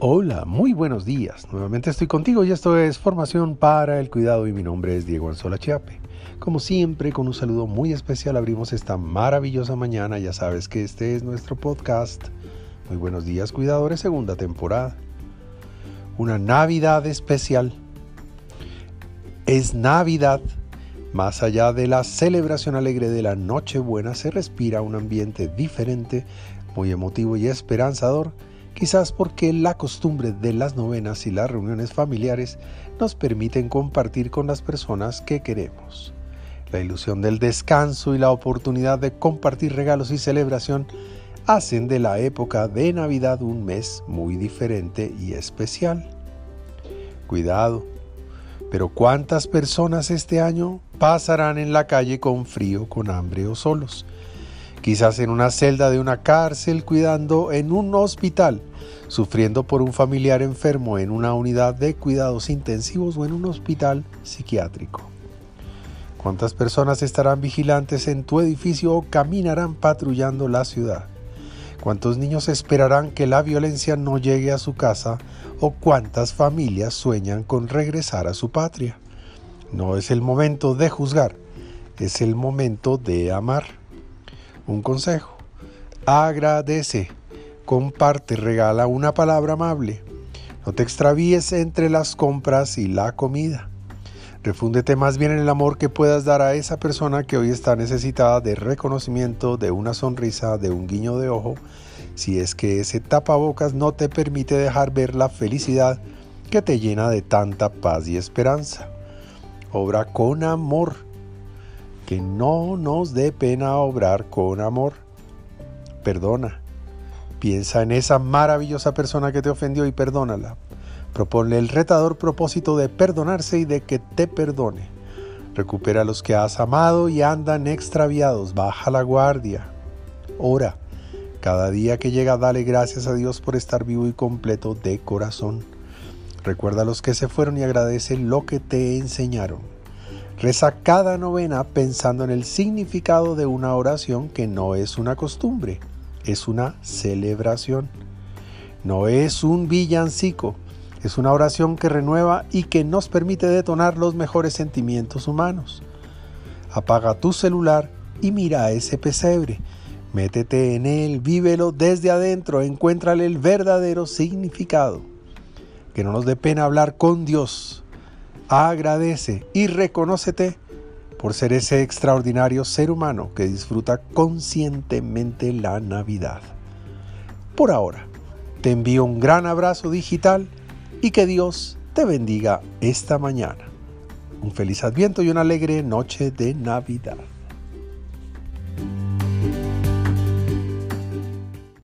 Hola, muy buenos días. Nuevamente estoy contigo y esto es Formación para el Cuidado y mi nombre es Diego Anzola Chiape. Como siempre, con un saludo muy especial abrimos esta maravillosa mañana. Ya sabes que este es nuestro podcast. Muy buenos días, cuidadores, segunda temporada. Una Navidad especial. Es Navidad. Más allá de la celebración alegre de la Nochebuena, se respira un ambiente diferente, muy emotivo y esperanzador quizás porque la costumbre de las novenas y las reuniones familiares nos permiten compartir con las personas que queremos. La ilusión del descanso y la oportunidad de compartir regalos y celebración hacen de la época de Navidad un mes muy diferente y especial. Cuidado, pero ¿cuántas personas este año pasarán en la calle con frío, con hambre o solos? Quizás en una celda de una cárcel, cuidando en un hospital, sufriendo por un familiar enfermo en una unidad de cuidados intensivos o en un hospital psiquiátrico. ¿Cuántas personas estarán vigilantes en tu edificio o caminarán patrullando la ciudad? ¿Cuántos niños esperarán que la violencia no llegue a su casa o cuántas familias sueñan con regresar a su patria? No es el momento de juzgar, es el momento de amar. Un consejo. Agradece, comparte, regala una palabra amable. No te extravíes entre las compras y la comida. Refúndete más bien en el amor que puedas dar a esa persona que hoy está necesitada de reconocimiento, de una sonrisa, de un guiño de ojo, si es que ese tapabocas no te permite dejar ver la felicidad que te llena de tanta paz y esperanza. Obra con amor que no nos dé pena obrar con amor. Perdona. Piensa en esa maravillosa persona que te ofendió y perdónala. Proponle el retador propósito de perdonarse y de que te perdone. Recupera a los que has amado y andan extraviados. Baja la guardia. Ora. Cada día que llega dale gracias a Dios por estar vivo y completo de corazón. Recuerda a los que se fueron y agradece lo que te enseñaron. Reza cada novena pensando en el significado de una oración que no es una costumbre, es una celebración. No es un villancico, es una oración que renueva y que nos permite detonar los mejores sentimientos humanos. Apaga tu celular y mira ese pesebre. Métete en él, vívelo desde adentro, encuéntrale el verdadero significado. Que no nos dé pena hablar con Dios, agradece y reconócete por ser ese extraordinario ser humano que disfruta conscientemente la Navidad. Por ahora, te envío un gran abrazo digital y que Dios te bendiga esta mañana. Un feliz adviento y una alegre noche de Navidad.